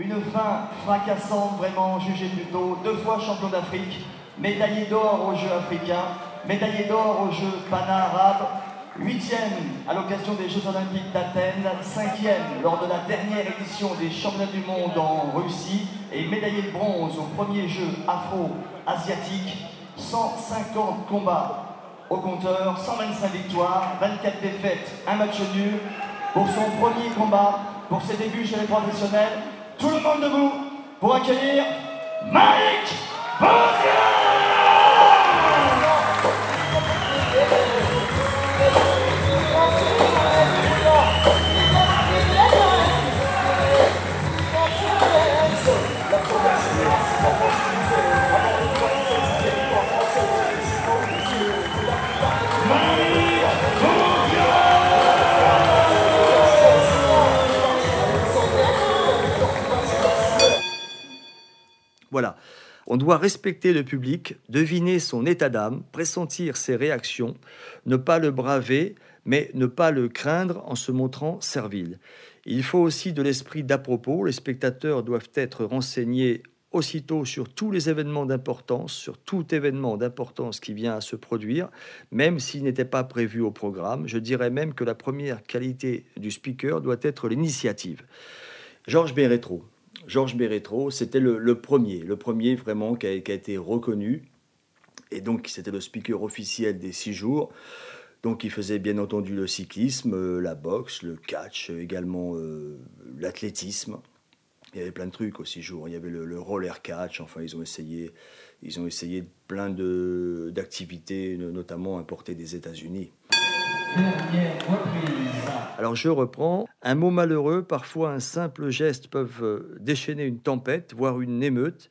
Une fin fracassante, vraiment jugée plutôt. Deux fois champion d'Afrique, médaillé d'or aux Jeux africains, médaillé d'or aux Jeux pana-arabes, huitième à l'occasion des Jeux olympiques d'Athènes, cinquième lors de la dernière édition des championnats du monde en Russie et médaillé de bronze aux premiers Jeux afro-asiatiques, 150 combats au compteur, 125 victoires, 24 défaites, un match nul pour son premier combat, pour ses débuts chez les professionnels. Tout le monde debout pour accueillir Mike Voilà. On doit respecter le public, deviner son état d'âme, pressentir ses réactions, ne pas le braver, mais ne pas le craindre en se montrant servile. Il faut aussi de l'esprit d'à propos. Les spectateurs doivent être renseignés aussitôt sur tous les événements d'importance, sur tout événement d'importance qui vient à se produire, même s'il n'était pas prévu au programme. Je dirais même que la première qualité du speaker doit être l'initiative. Georges Bérétro, Georges Bérétro, c'était le, premier, le premier vraiment qui a, été reconnu. Et donc, c'était le speaker officiel des six jours. Donc, il faisait bien entendu le cyclisme, euh, la boxe, le catch, également euh, l'athlétisme. Il y avait plein de trucs aux six jours. Il y avait le, roller catch. Enfin, ils ont essayé, ils ont essayé plein d'activités, notamment importées des États-Unis. Alors je reprends. Un mot malheureux, parfois un simple geste peuvent euh, déchaîner une tempête, voire une émeute.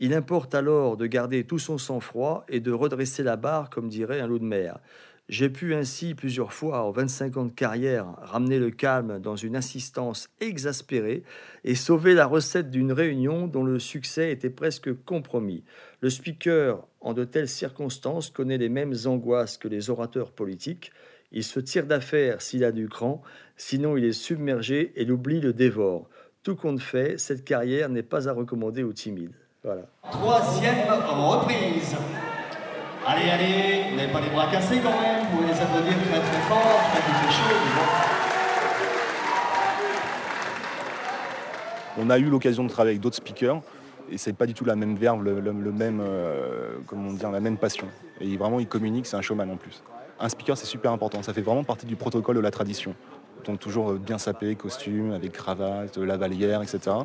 Il importe alors de garder tout son sang-froid et de redresser la barre, comme dirait un loup de mer. J'ai pu ainsi plusieurs fois, en 25 ans de carrière, ramener le calme dans une insistance exaspérée et sauver la recette d'une réunion dont le succès était presque compromis. Le speaker, en de telles circonstances, connaît les mêmes angoisses que les orateurs politiques. Il se tire d'affaire s'il a du cran, sinon il est submergé et l'oubli le dévore. Tout compte fait, cette carrière n'est pas à recommander aux timides. Voilà. Troisième reprise. Allez, allez, vous n'avez pas les bras cassés quand même, vous pouvez les applaudir très très fort, je qu'il fait chaud, On a eu l'occasion de travailler avec d'autres speakers et c'est pas du tout la même verve, le, même, euh, comment dire, la même passion. Et vraiment, il communique, c'est un showman en plus un speaker, c'est super important. Ça fait vraiment partie du protocole de la tradition. Donc toujours euh, bien sapé, costume, avec cravate, lavalière, etc.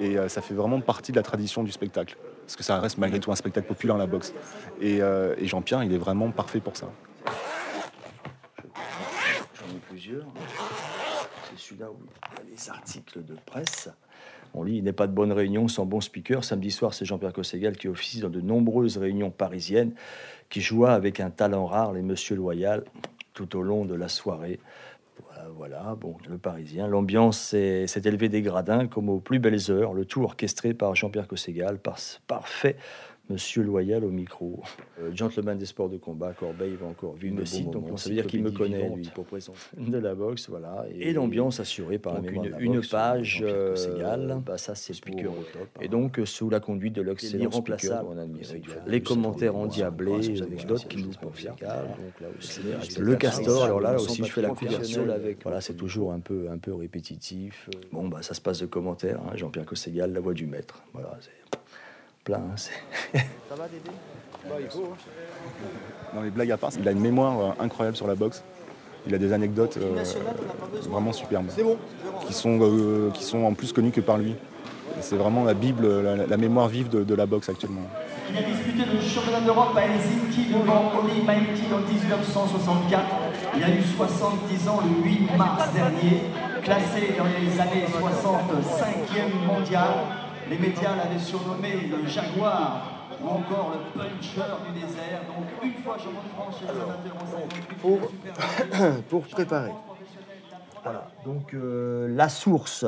Et euh, ça fait vraiment partie de la tradition du spectacle. Parce que ça reste malgré tout un spectacle populaire, la boxe. Et, euh, et Jean-Pierre, il est vraiment parfait pour ça. J'en ai plusieurs. C'est celui-là où il y a les articles de presse. On lit Il n'est pas de bonne réunion sans bon speaker. Samedi soir, c'est Jean-Pierre Cosségal qui officie dans de nombreuses réunions parisiennes qui joua avec un talent rare les Monsieur Loyal tout au long de la soirée. Voilà, bon, le Parisien. L'ambiance s'est élevée des gradins comme aux plus belles heures. Le tout orchestré par Jean-Pierre Cosségal, par, parfait Monsieur Loyal au micro. Euh, gentleman des sports de combat, Corbeil va encore vivre le site, donc ça veut dire qu'il me connaît, lui, pour présenter de la boxe, voilà. Et, l'ambiance assurée par une, une page, euh, bah, ça c'est speaker au top. Et donc, euh, sous la conduite de l'excellent speaker, les commentaires endiablés, les anecdotes qui nous Le castor, alors là aussi, je fais la couverture. Voilà, c'est toujours un peu, un peu répétitif. Bon, bah, ça se passe de commentaires. Hein. Jean-Pierre Cosségal, la voix du maître. Voilà, c'est. Hein, Ça va, Dédé? Bah, il faut. Hein. les blagues à part, il a une mémoire euh, incroyable sur la boxe. Il a des anecdotes euh, vraiment superbes. Qui sont, euh, qui sont en plus connues que par lui. C'est vraiment la Bible, la, mémoire vive de, la boxe actuellement. Il a disputé le championnat d'Europe à Helsinki devant Oli Maïti en 1964. Il a eu 70 ans le 8 mars dernier, classé dans les années 65e mondial. Les médias l'avaient surnommé le Jaguar ou encore le puncher du désert. Donc une fois champion de France chez les amateurs pour, préparer. Voilà, donc euh, la source.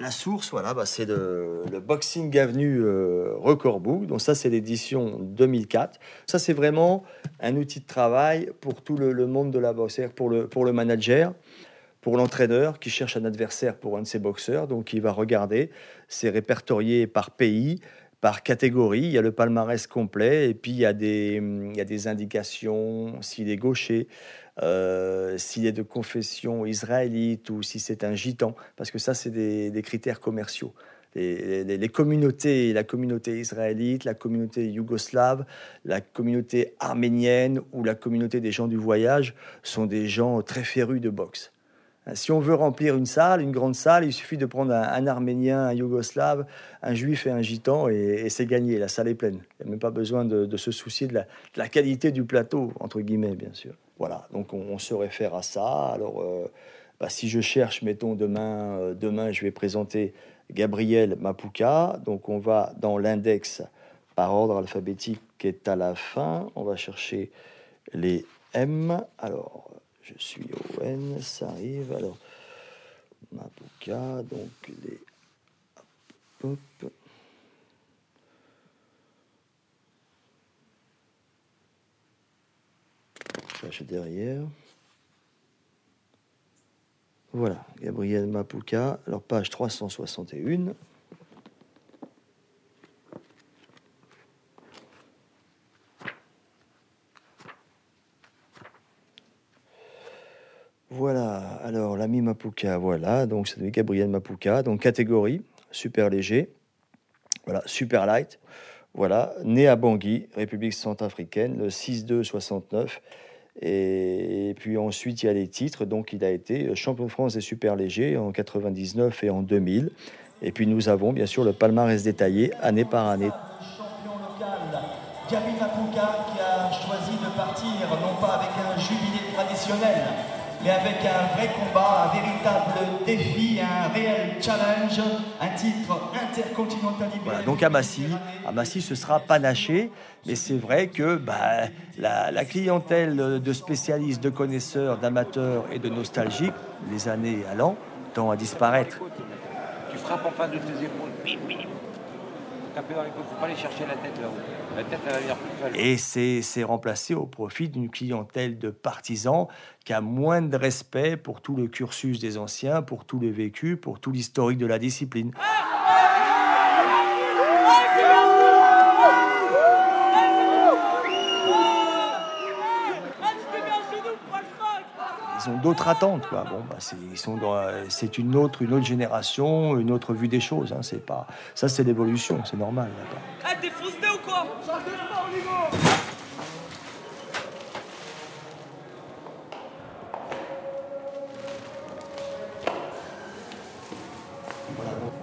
La source, voilà, bah, c'est le, Boxing Avenue euh, Record Book. Donc ça, c'est l'édition 2004. Ça, c'est vraiment un outil de travail pour tout le, monde de la boxe, pour le, pour le manager pour l'entraîneur qui cherche un adversaire pour un de ses boxeurs. Donc il va regarder, c'est répertorié par pays, par catégorie. Il y a le palmarès complet et puis il y a des, il y des indications s'il est gaucher, euh, s'il est de confession israélite ou si c'est un gitan, parce que ça, c'est des, critères commerciaux. Les, communautés, la communauté israélite, la communauté yougoslave, la communauté arménienne ou la communauté des gens du voyage sont des gens très férus de boxe. Si on veut remplir une salle, une grande salle, il suffit de prendre un, Arménien, un Yougoslave, un Juif et un Gitan, et, c'est gagné. La salle est pleine. Il n'y a même pas besoin de, se soucier de la, qualité du plateau, entre guillemets, bien sûr. Voilà, donc on, on se réfère à ça. Alors, euh, bah, si je cherche, mettons, demain, euh, demain, je vais présenter Gabriel Mapuka. Donc, on va dans l'index par ordre alphabétique qui est à la fin. On va chercher les M. Alors, je suis au N, ça arrive. Alors, Mapuka, donc les. Hop. Derrière. Voilà, Gabriel Mapuka, alors page 361. Voilà, alors l'ami Mapuka, voilà, donc c'est Gabriel Mapuka, donc catégorie, super léger, voilà, super light, voilà, né à Bangui, République centrafricaine, le 6-2-69, et, puis ensuite il y a les titres, donc il a été champion de France des super légers en 99 et en 2000, et puis nous avons bien sûr le palmarès détaillé année par année. Champion local, Mapuka qui a choisi de partir non pas avec un jubilé traditionnel, mais avec un vrai combat, un véritable défi, un réel challenge, un titre intercontinental voilà, Donc à Massy, à Massy, ce sera panaché, mais c'est vrai que bah, la, la, clientèle de spécialistes, de connaisseurs, d'amateurs et de nostalgiques, les années allant, tend à disparaître. Tu frappes en face de tes épaules, bim, bim. Taper dans les côtes, faut pas aller chercher la tête là-haut. Et c'est remplacé au profit d'une clientèle de partisans qui a moins de respect pour tout le cursus des anciens, pour tout le vécu, pour tout l'historique de la discipline. Ils ont d'autres attentes, quoi. Bon, bah, c'est une autre, une autre génération, une autre vue des choses. Hein. C'est pas, ça, c'est l'évolution, c'est normal.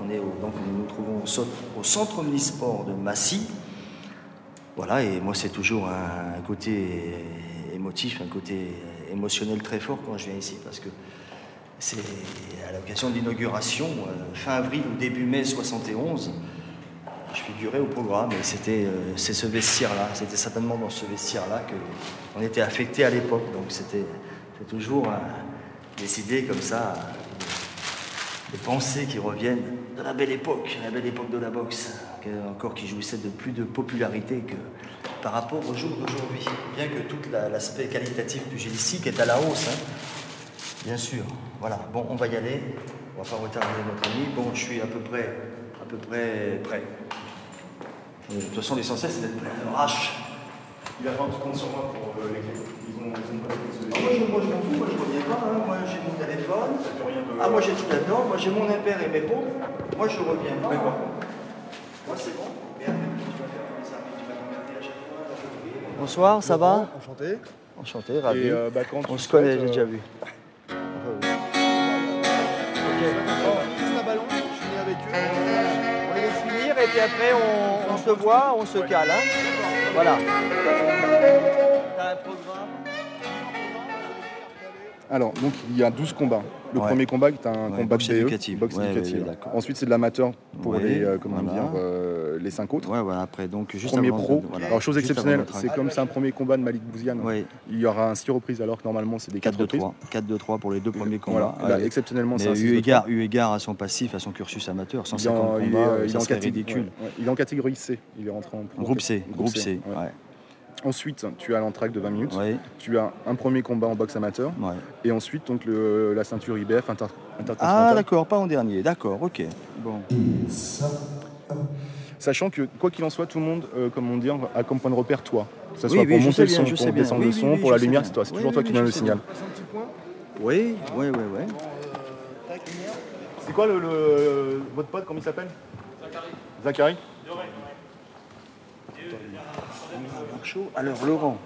On est au, donc nous nous trouvons au, centre omnisport de Massy. Voilà, et moi c'est toujours un, un, côté émotif, un côté émotionnel très fort quand je viens ici, parce que c'est à l'occasion de l'inauguration, euh, fin avril ou début mai 71, je figurais au programme et c'était euh, c'est ce vestiaire-là, c'était certainement dans ce vestiaire-là qu'on était affecté à l'époque, donc c'était toujours euh, des idées comme ça, des pensées qui reviennent de la belle époque, la belle époque de la boxe, encore qui jouissait de plus de popularité que par rapport au jour d'aujourd'hui. Bien que tout l'aspect qualitatif pugilistique est à la hausse, hein. bien sûr. Voilà, bon, on va y aller. On va pas retarder notre ami. Bon, je suis à peu près, à peu près prêt. De toute façon, l'essentiel, c'est d'être prêt. Alors, H. Il va falloir que tu comptes sur moi pour euh, les clés. Ils ont, ils ont pas les ah, moi, je, moi, je m'en fous, moi, je reviens pas. Hein. Moi, j'ai mon téléphone. Ah, moi, j'ai tout là-dedans. Moi, j'ai mon impair et mes pompes. Moi, je reviens pas. Moi, moi c'est bon. Et après, tu vas faire comme ça. Tu vas t'emmerder à chaque fois. Bonsoir, ça va Enchanté. Enchanté, ravi. Et euh, bah, quand On se connaît, j'ai déjà euh, vu. Après on, on se voit, on se cale. hein. Voilà. T'as un programme Alors, donc il y a 12 combats. Le Ouais. premier combat est un Ouais, combat boxe de BE, éducative. boxe Ouais, éducative. ouais, ouais, d'accord. Ensuite, c'est de l'amateur pour Ouais, les, euh, comment voilà. dire, euh, les 5 autres. Ouais, voilà, après, donc juste Premier avant pro. voilà, Alors, chose juste exceptionnelle, c'est comme c'est un premier combat de Malik Bouziane. Oui, Il y aura un 6 reprises alors que normalement c'est des 4 reprises. 4-2-3. 4-2-3 pour les deux premiers Voilà. combats. Là, Ouais. exceptionnellement, c'est un Mais 6 eu égard, eu égard à son passif, à son cursus amateur, Il est 150 en, il est, combats, euh, il est ça en ridicule. ouais, ouais. Il est en catégorie C. Il est rentré en Groupe C, groupe C. ouais. ouais. Ensuite, tu as l'entraque de 20 minutes. Oui, Tu as un premier combat en boxe amateur. ouais. Et ensuite, donc, le- la ceinture IBF inter- Ah, d'accord, pas en dernier. D'accord, ok. Bon. Sachant que, quoi qu'il en soit, tout le monde, euh, comme on dit, a comme point de repère toi. Que ce Oui, soit oui, pour monter le bien, son, je pour bien. descendre Oui, le son, oui, pour la lumière, bien. c'est toi. C'est Oui, toujours oui, toi oui, qui donne le signal. Oui, oui, oui, oui. C'est quoi le, le- votre pote, comment il s'appelle? Zachary. Chaud. Alors, Laurent,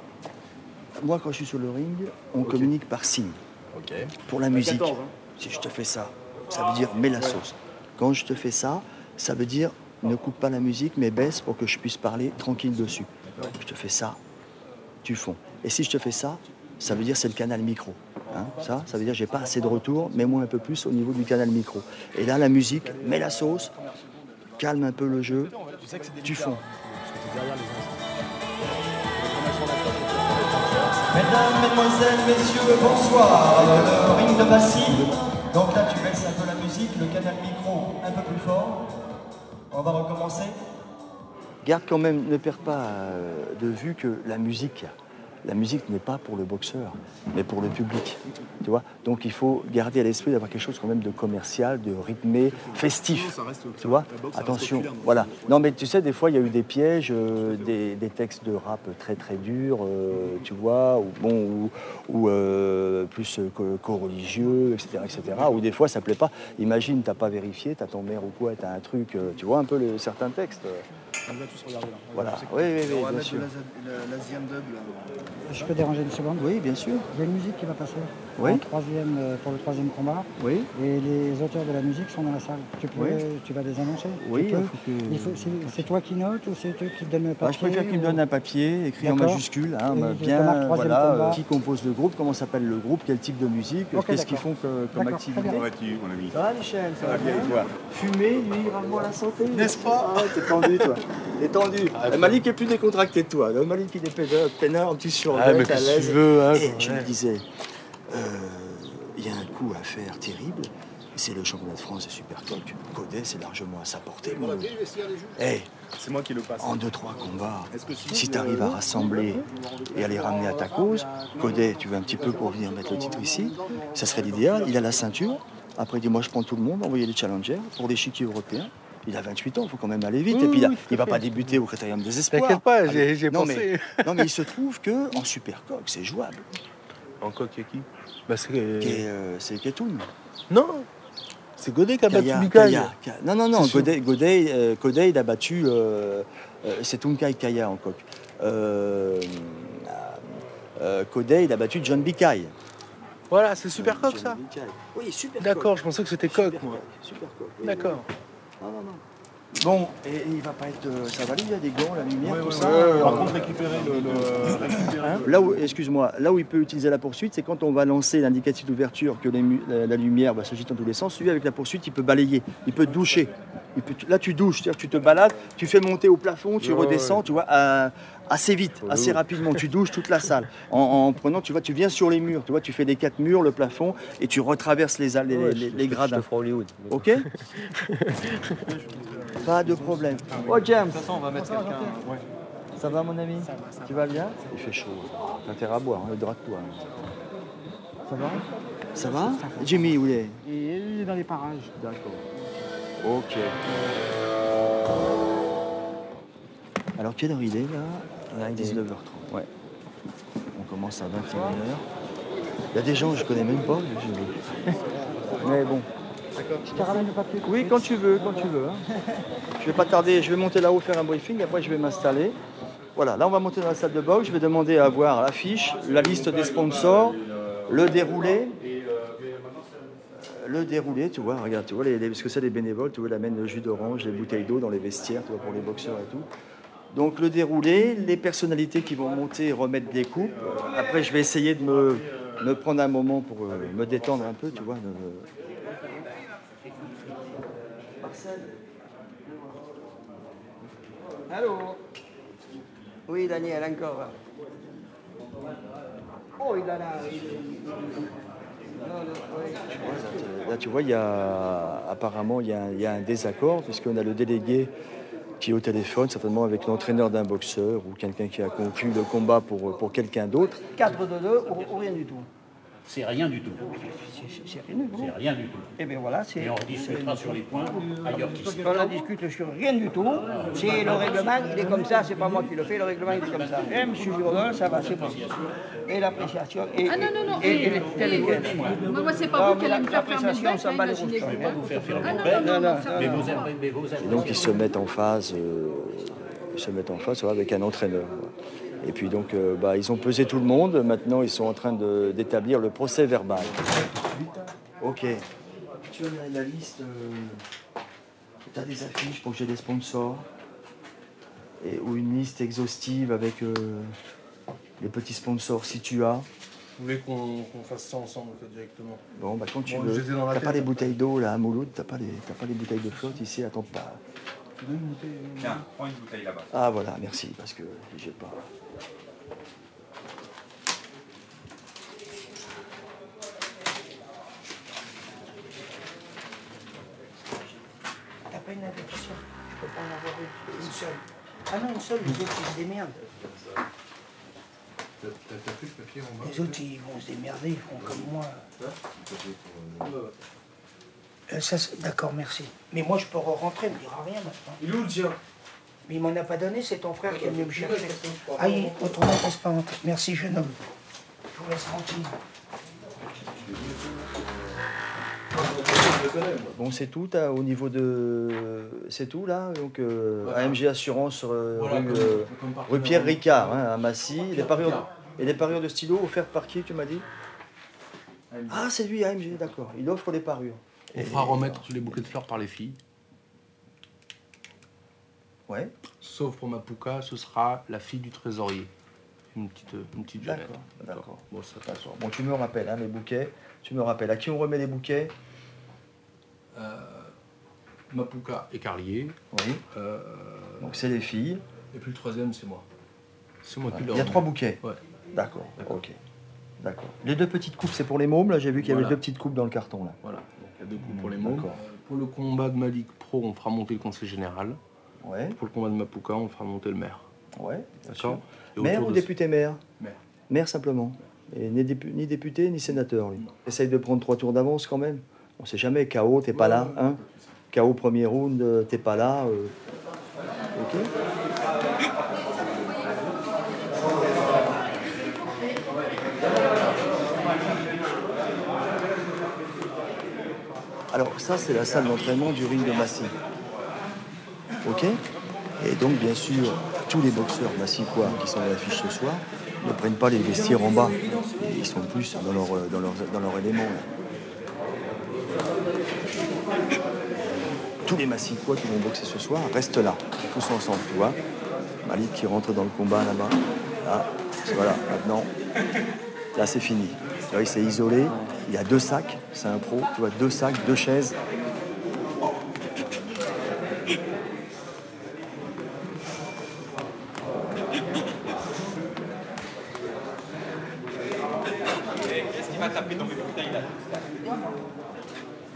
moi, quand je suis sur le ring, on communique par signe. Ok. Pour la musique, 14, hein. si je te fais ça, ça veut dire mets la sauce. Quand je te fais ça, ça veut dire ne coupe pas la musique, mais baisse pour que je puisse parler tranquille dessus. Je te fais ça, tu fonds. Et si je te fais ça, ça veut dire c'est le canal micro. Hein, ça, ça veut dire j'ai pas assez de retour, mets-moi un peu plus au niveau du canal micro. Et là, la musique, mets la sauce, calme un peu le jeu, tu fonds. Mesdames, Mesdemoiselles, Messieurs, bonsoir. Le ring de Massy. Donc là, tu baisses un peu la musique, le canal micro un peu plus fort. On va recommencer? Garde quand même, ne perds pas euh, de vue que la musique, la musique n'est pas pour le boxeur, mais pour le public. Tu vois? Donc il faut garder à l'esprit d'avoir quelque chose quand même de commercial, de rythmé, festif. ça reste- Tu vois? Boxe, ça Attention, voilà. Non mais tu sais, des fois il y a eu des pièges, euh, des, des textes de rap très très durs, euh, tu vois, ou bon, ou, ou, euh, plus co- co-religieux, etc., etc. Ou des fois ça plaît pas. Imagine, t'as pas vérifié, t'as ton mère ou quoi, t'as un truc, tu vois un peu le- certains textes. On va tous regarder là. Voilà. Oui, oui, oui, bien sûr. Je peux déranger une seconde Oui, bien sûr. Il y a une musique qui va passer Oui. troisième, euh, pour le troisième combat. Oui. Et les auteurs de la musique sont dans la salle. Tu, peux, Oui. tu vas les annoncer Oui, que- c'est, toi qui notes ou c'est eux qui te donnent le Ah, papier je préfère qu'il me ou- donne un papier écrit en majuscule, hein, Et bah, bien, voilà, combat. euh, qui compose le groupe, comment s'appelle le groupe, quel type de musique, qu'est-ce qu'ils font comme activité. bien. mon ami? Ça va Michel, ça va bien et toi? Fumer, lui, rarement la santé. N'est-ce pas? Ah, T'es tendu toi. T'es tendu. le Malik est plus décontracté de toi. Le Malik il est peinard, tu surveilles, Ah, à que l'aise. tu veux, Et je me disais, euh, il y a un coup à faire terrible. C'est le championnat de France de Supercoq. Codet, c'est largement à sa portée. mon ami. Eh, C'est moi qui le passe. en deux, trois combats, que si- tu arrives à rassembler et à les ramener à ta cause, Codet, tu veux un petit peu pour venir mettre le titre ici, ça serait l'idéal. Il a la ceinture. Après, il dit Moi, je prends tout le monde, envoyez les challengers pour l'échiquier européen. Il a 28 ans, il faut quand même aller vite. Oui, et puis, il ne va pas débuter au critérium des espoirs. T'inquiète pas, j'ai pensé. mais, non, mais il se trouve que en Supercoq, c'est jouable. Encore qui qui? Bah, c'est Qui est, euh, C'est Ketoun. Non C'est Godet qui a battu. Kaya, Kaya. Non, non, non, C'est. Godet, Godet, euh, Godet, il a battu. euh, euh, c'est Tunkai Kaya en coq. Euh, euh, Godet, il a battu John Bikai. Voilà, c'est super coq ça Oui, super D'accord, je pensais que c'était coq moi. Super coq. oui, D'accord. Oui. Non, non, non. Bon, et, et il va pas être. euh, ça va lui, il y a des gants, la lumière, tout ça. Par euh, contre, récupérer le. le- récupérer- Hein Là où, excuse-moi, là où il peut utiliser la poursuite, c'est quand on va lancer l'indicatif d'ouverture que les mu- la, la lumière va s'agiter dans tous les sens. Lui, avec la poursuite, il peut balayer, il peut doucher. Il peut- là, tu douches, c'est-à-dire que tu te balades, tu fais monter au plafond, tu Ouais, redescends, tu vois, à- assez vite, assez rapidement. Tu douches toute la salle. En, en prenant, tu vois, tu viens sur les murs, tu vois, tu fais les quatre murs, le plafond, et tu retraverses les, les, les- les- les gradins. Hollywood. Ok Pas de problème. Oh James on va mettre quelqu'un. ça va mon ami Tu vas bien Il fait chaud. T'as intérêt à boire, hein, hydrate-toi. Ça va Ça va Jimmy, où il est Et il est dans les parages. D'accord. Ok. Alors quelle heure il est là 19h30. Ouais. On commence à 21h. Il y a des gens que je connais même pas. je- Mais bon. Je te ramène le papier. Oui, quand tu veux, quand tu veux. hein. Je vais pas tarder, je vais monter là-haut faire un briefing, après je vais m'installer. Voilà, là on va monter dans la salle de boxe, je vais demander à avoir l'affiche, la liste des sponsors, le déroulé. Le déroulé, tu vois, regarde, tu vois, les, les- ce que c'est les bénévoles, tu vois, ils amènent le jus d'orange, les bouteilles d'eau dans les vestiaires, tu vois, pour les boxeurs et tout. Donc le déroulé, les personnalités qui vont monter et remettre des coups. Après, je vais essayer de me, me prendre un moment pour euh, me détendre un peu, tu vois. de- Allô? Oui, Daniel, encore. Oh, il a oui. Là, tu vois, il y a, apparemment, il y a, un- il y a un désaccord, puisqu'on a le délégué qui est au téléphone, certainement avec l'entraîneur d'un boxeur ou quelqu'un qui a conclu le combat pour, pour quelqu'un d'autre. 4 de 2 ou, ou rien du tout. C'est rien du tout. C'est- rien du tout. C'est rien du tout. Et bien voilà, c'est. Et on discutera sur les points ailleurs qu'ici. On en discute sur rien du tout. C'est le règlement, il est comme ça, c'est pas moi qui le fais, le règlement il est comme ça. Et M. Girondin, ça va, c'est possible. Et l'appréciation. Et, Ah non, non, non. Et, et, et- et, tel et quel. Moi, moi, c'est pas vous mais qui allez me faire faire hein, les imaginez. rouges, Je vais pas vous faire faire Ah vos Et donc ils se mettent en phase, euh, ils se mettent en phase avec un entraîneur. Et puis donc euh, bah, ils ont pesé tout le monde. Maintenant ils sont en train d'établir le procès verbal. Ok. Tu as la liste. tu as des affiches pour que j'ai des sponsors et, ou une liste exhaustive avec euh, les petits sponsors si tu as. Vous voulez qu'on fasse ça ensemble en fait, directement? Bon, bah quand tu Bon, veux. T'as pas les bouteilles d'eau là à Mouloud, t'as pas, les- pas les bouteilles de flotte ici, attends pas. Tiens, prends une bouteille là-bas. Ah voilà, merci, parce que j'ai pas. Pas une Je peux pas en avoir une, une seule. Ah non, une seule, les autres ils se démerdent. T'as plus le papier en bas Les autres ils vont se démerder, ils font comme moi. Euh, ça, c'est- D'accord, merci. Mais moi je peux rentrer, il me dira rien maintenant. Il est où le tien? Mais il m'en a pas donné, c'est ton frère qui est venu me chercher. Ah, il autrement transparente. Merci, jeune homme. Je vous laisse tranquille. Bon, c'est tout t'as- au niveau de. C'est tout là Donc, euh, AMG Assurance euh, Voilà, rue, comme- euh, rue Pierre Ricard, hein, à Massy. Les et les parures de stylo offertes par qui, tu m'as dit Ah, c'est lui, AMG, d'accord. Il offre les parures. On fera remettre tous les bouquets de fleurs par les filles. Ouais, Sauf pour ma pouka, ce sera la fille du trésorier. Une petite, une petite jeunette. d'accord. D'accord. Bon, ça. Bon, tu me rappelles, hein, les bouquets. Tu me rappelles. À qui on remet les bouquets? Mapuka et Carlier. Oui. Euh, Donc, c'est les filles. et puis le troisième, c'est moi. C'est moi qui Il y a trois bouquets. Ouais. D'accord. D'accord. Ok. D'accord. Les deux petites coupes, c'est pour les mômes. Là, j'ai vu qu'il y avait Voilà. deux petites coupes dans le carton. Là. Voilà, donc il y a deux coups pour les mômes. D'accord. Euh, Pour le combat de Malik Pro, on fera monter le conseil général. Ouais. Pour le combat de Mapuka, on fera monter le maire. Ouais. D'accord Maire ou de- député maire Maire. Maire simplement. Et ni député ni sénateur, lui. Essaye de prendre trois tours d'avance quand même. On sait jamais, KO, t'es pas là. Hein KO premier round, euh, t'es pas là. euh. Ok Alors ça, c'est la salle d'entraînement du ring de Massy. Ok Et donc, bien sûr, tous les boxeurs massiccois qui sont à l'affiche ce soir ne prennent pas les vestiaires en bas. Ils sont plus dans leur, euh, dans leur, dans leur élément. là. Tous les massiccois qui vont boxer ce soir restent là, tous ensemble, tu vois. Malik qui rentre dans le combat là-bas. Là, voilà, maintenant, là c'est fini. Là, il s'est isolé, il a deux sacs, c'est un pro, tu vois, deux sacs, deux chaises. Qu'est-ce qui va taper dans mes bouteilles là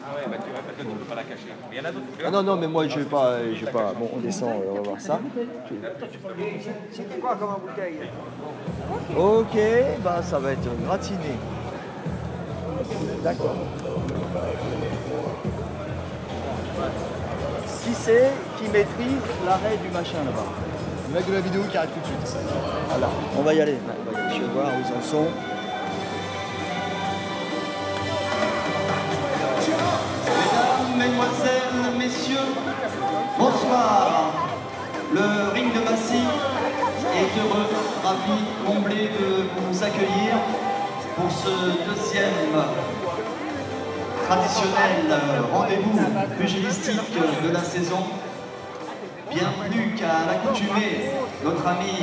Ah ouais, bah tu vois, peut-être tu peux pas la cacher. Mais il y en a d'autres. Ah non, non, mais moi je vais pas, je vais pas. Bon, on descend, euh, on va voir ça. C'était quoi comme bouteille Ok, bah ça va être gratiné. D'accord. Qui c'est qui maîtrise l'arrêt du machin là-bas Le mec de la vidéo qui arrête tout de suite. Voilà. On va y aller. Je vais voir où ils en sont. Bonsoir. Le ring de Massy est heureux, ravi, comblé de vous accueillir pour ce deuxième traditionnel rendez-vous pugilistique de la saison. Bien plus qu'à l'accoutumée, notre ami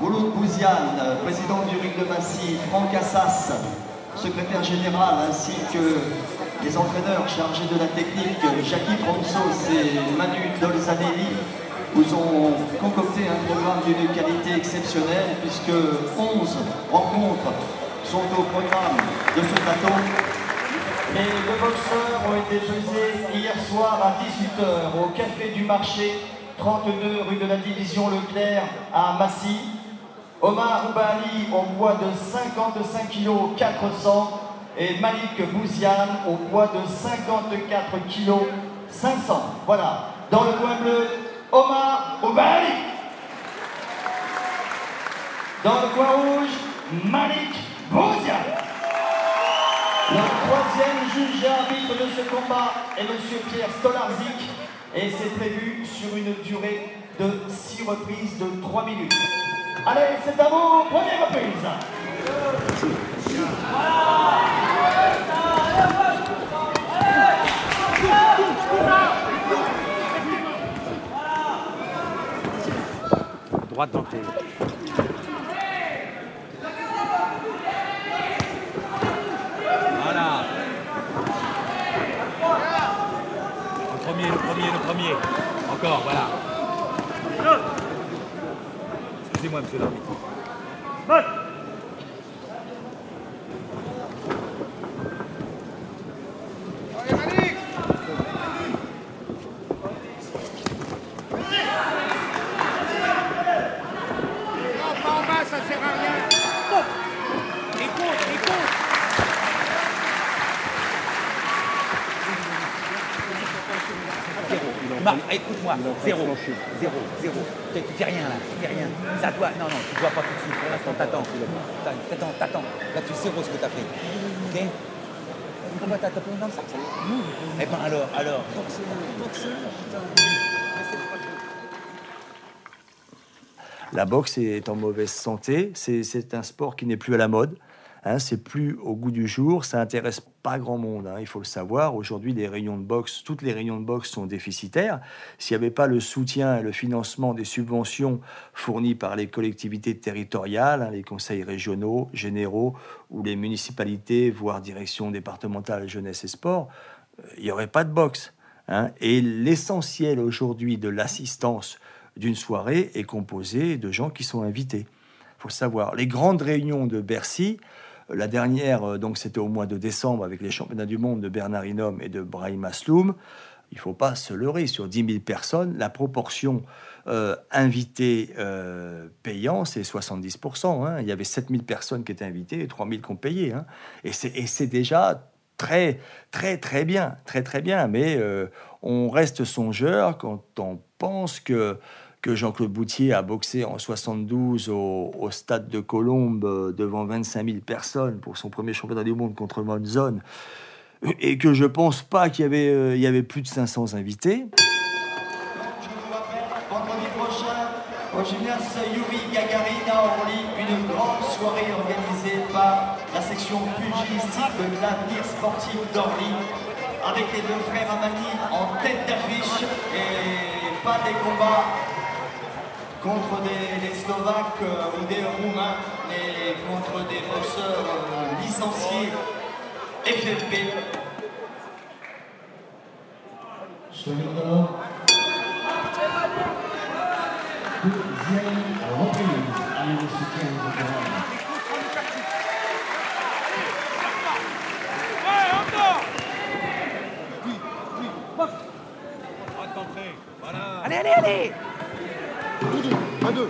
Mouloud Bouziane, président du ring de Massy, Franck Assas, secrétaire général, ainsi que les entraîneurs chargés de la technique, Jackie Pronsos et Manu Dolzanelli, vous ont concocté un programme d'une qualité exceptionnelle puisque 11 rencontres sont au programme de ce plateau. Les deux boxeurs ont été pesés hier soir à 18h au Café du Marché, 32 rue de la Division Leclerc à Massy. Omar Oubali au poids de 55 kg 400 et Malik Bouziane au poids de 54 kg 500. Voilà. Dans le coin bleu, Omar Oubali. Dans le coin rouge, Malik Bouziane. Le troisième juge arbitre de ce combat est M. Pierre Stolarzik et c'est prévu sur une durée de 6 reprises de 3 minutes. Allez, c'est à vous, première reprise. Droite d'entrée. Voilà. Le premier, le premier, le premier. Encore, voilà. Excusez-moi, monsieur l'arbitre. Non, pas en bas, ça sert à rien. Les comptes, les comptes. Marc, écoute-moi, zéro, zéro, zéro. Tu tu fais rien là, tu fais rien. Ça doit, non, non, tu dois pas tout de suite. Pour l'instant, t'attends. T'attends, t'attends. Là, tu zéro ce que t'as fait. Ok Pourquoi t'as tapé dans le sac, ça Eh ben alors, alors. La boxe est en mauvaise santé. C'est- C'est un sport qui n'est plus à la mode. Hein, c'est plus au goût du jour. Ça intéresse pas grand monde. hein, il faut le savoir. Aujourd'hui, les réunions de boxe, toutes les réunions de boxe sont déficitaires. S'il n'y avait pas le soutien et le financement des subventions fournies par les collectivités territoriales, hein, les conseils régionaux, généraux ou les municipalités, voire direction départementale jeunesse et sport, euh, il n'y aurait pas de boxe. Et l'essentiel aujourd'hui de l'assistance d'une soirée est composé de gens qui sont invités. Faut savoir. Les grandes réunions de Bercy, la dernière, euh, donc c'était au mois de décembre avec les championnats du monde de Bernard Hinault et de Brahim Asloum. Il faut pas se leurrer, sur 10 000 personnes, la proportion euh, invitée euh, payant, c'est 70%. hein. Il y avait 7 000 personnes qui étaient invitées et 3 000 qui ont payé. hein. Et c'est et c'est déjà très, très, très bien, très, très bien. Mais euh, on reste songeur quand on pense que, que Jean-Claude Boutier a boxé en 72 au, stade de Colombes euh, devant 25 000 personnes pour son premier championnat du monde contre Monzon et que je pense pas qu'il y avait, euh, il y avait plus de 500 invités. Au gymnase Yuri Gagarin à Orly, une grande soirée organisée par la section pugilistique de l'avenir sportif d'Orly, avec les deux frères Amani en tête d'affiche et pas des combats contre des, des Slovaques euh, ou des Roumains, mais contre des boxeurs euh, licenciés FFP. Allez, allez, allez Pas deux.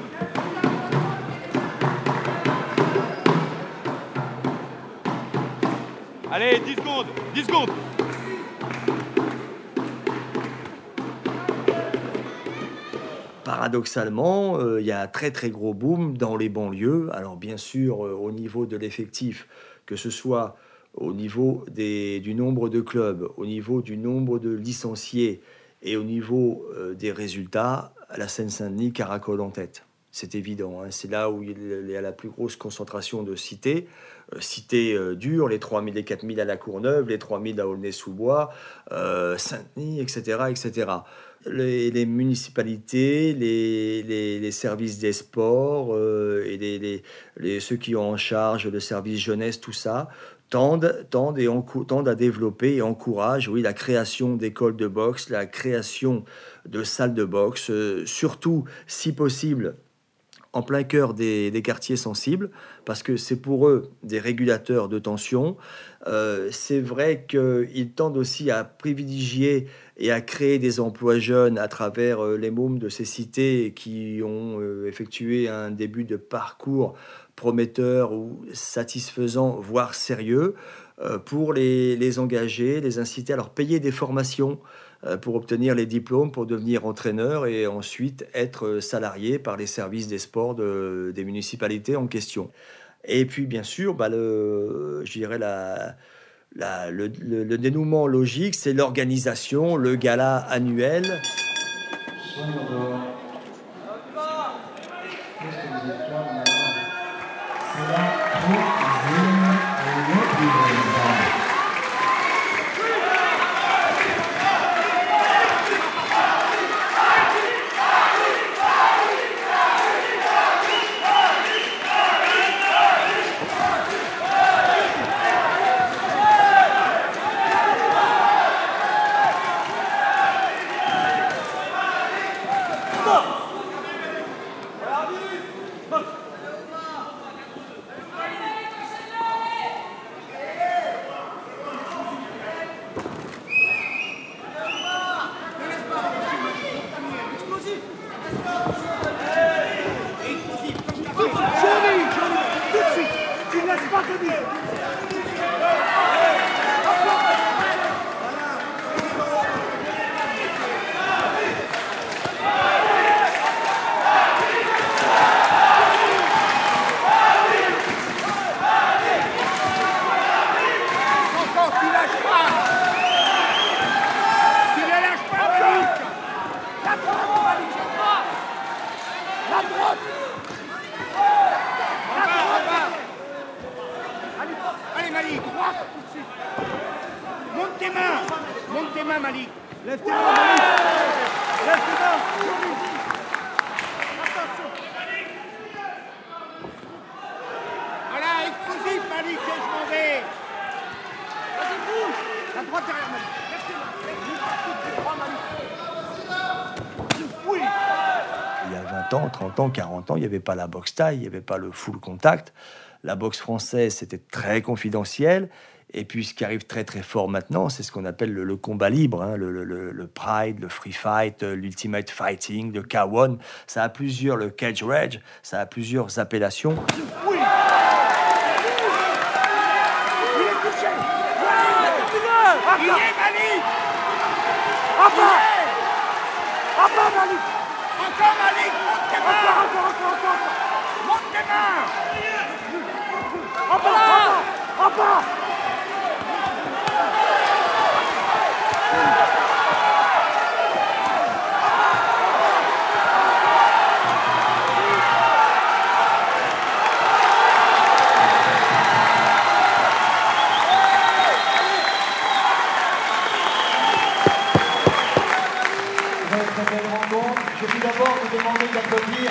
Allez, 10 secondes, 10 secondes. Paradoxalement, euh, il y a un très très gros boom dans les banlieues. Alors bien sûr, euh, au niveau de l'effectif, que ce soit au niveau du nombre de clubs, au niveau du nombre de licenciés et au niveau euh, des résultats, la Seine-Saint-Denis caracole en tête. C'est évident, hein. c'est là où il y a la plus grosse concentration de cités. Euh, cités euh, dures, les 3000 et 4000 à la Courneuve, les 3000 à Aulnay-sous-Bois, Saint-Denis, etc., etc. Les, municipalités, les, les- services des sports euh, et ceux qui ont en charge le service jeunesse, tout ça, tendent, tendent, et tendent à développer et encouragent oui, la création d'écoles de boxe, la création de salles de boxe, euh, surtout, si possible, en plein cœur des, quartiers sensibles, parce que c'est pour eux des régulateurs de tension. Euh, c'est vrai qu'ils tendent aussi à privilégier et à créer des emplois jeunes à travers euh, les mômes de ces cités qui ont euh, effectué un début de parcours prometteur ou satisfaisant, voire sérieux, pour les, engager, les inciter à leur payer des formations pour obtenir les diplômes, pour devenir entraîneur et ensuite être salarié par les services des sports des municipalités en question. Et puis, bien sûr, bah, le, je dirais le, dénouement logique, c'est l'organisation, le gala annuel. 30 ans, 40 ans, il n'y avait pas la boxe taille, il n'y avait pas le full contact. La boxe française, c'était très confidentiel. Et puis ce qui arrive très très fort maintenant, c'est ce qu'on appelle le, combat libre, hein, le, Pride, le Free Fight, euh, l'Ultimate Fighting, le K1. Ça a plusieurs, le Cage Rage, ça a plusieurs appellations Il est Malik Encore Encore Malik Encore Malik Monte tes mains Encore, encore, encore, encore Monte tes mains Je vais d'abord vous demander d'applaudir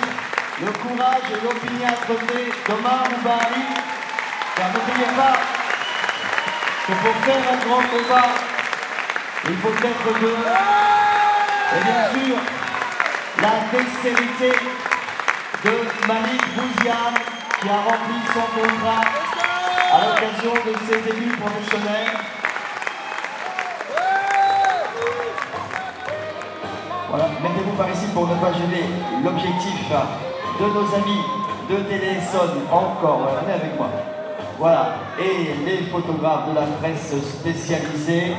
le courage et l'opiniâtreté d'Omar Moubari, car n'oubliez pas que pour faire un grand combat, il faut être deux. Et bien sûr, la dextérité de Malik Bouziane, qui a rempli son contrat à l'occasion de ses débuts professionnels. Voilà, mettez-vous par ici pour ne pas gêner l'objectif de nos amis de Téléson. Encore, venez avec moi. Voilà, et les photographes de la presse spécialisée.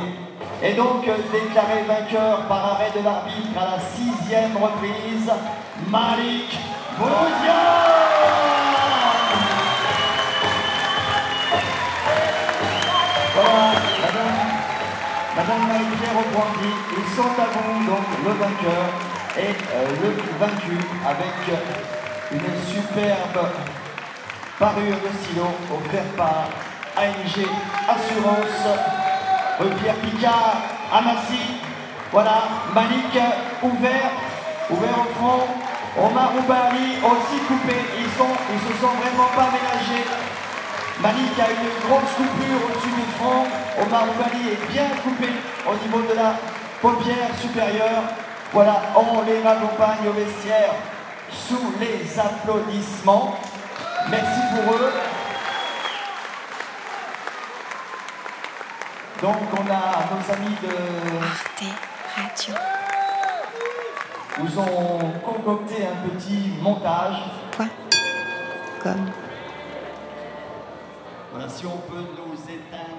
Et donc, déclaré vainqueur par arrêt de l'arbitre à la sixième reprise, Malik Bouzian Madame. Marie-Pierre Aubrandy, ils sont à vous, donc le vainqueur et euh, le vaincu avec une superbe parure de stylo offerte par ANG Assurance, rue Pierre Picard à Massy. Voilà, Malik ouvert, ouvert au front. Omar Oubali aussi coupé, ils, sont, se sont vraiment pas ménagés. Malik a une grosse coupure au-dessus du front. Omar Oubali est bien coupé au niveau de la paupière supérieure. Voilà, on les accompagne au vestiaire sous les applaudissements. Merci pour eux. Donc on a nos amis de Arte Radio. nous ont concocté un petit montage. Point. Comme? Voilà, si on peut nous éteindre.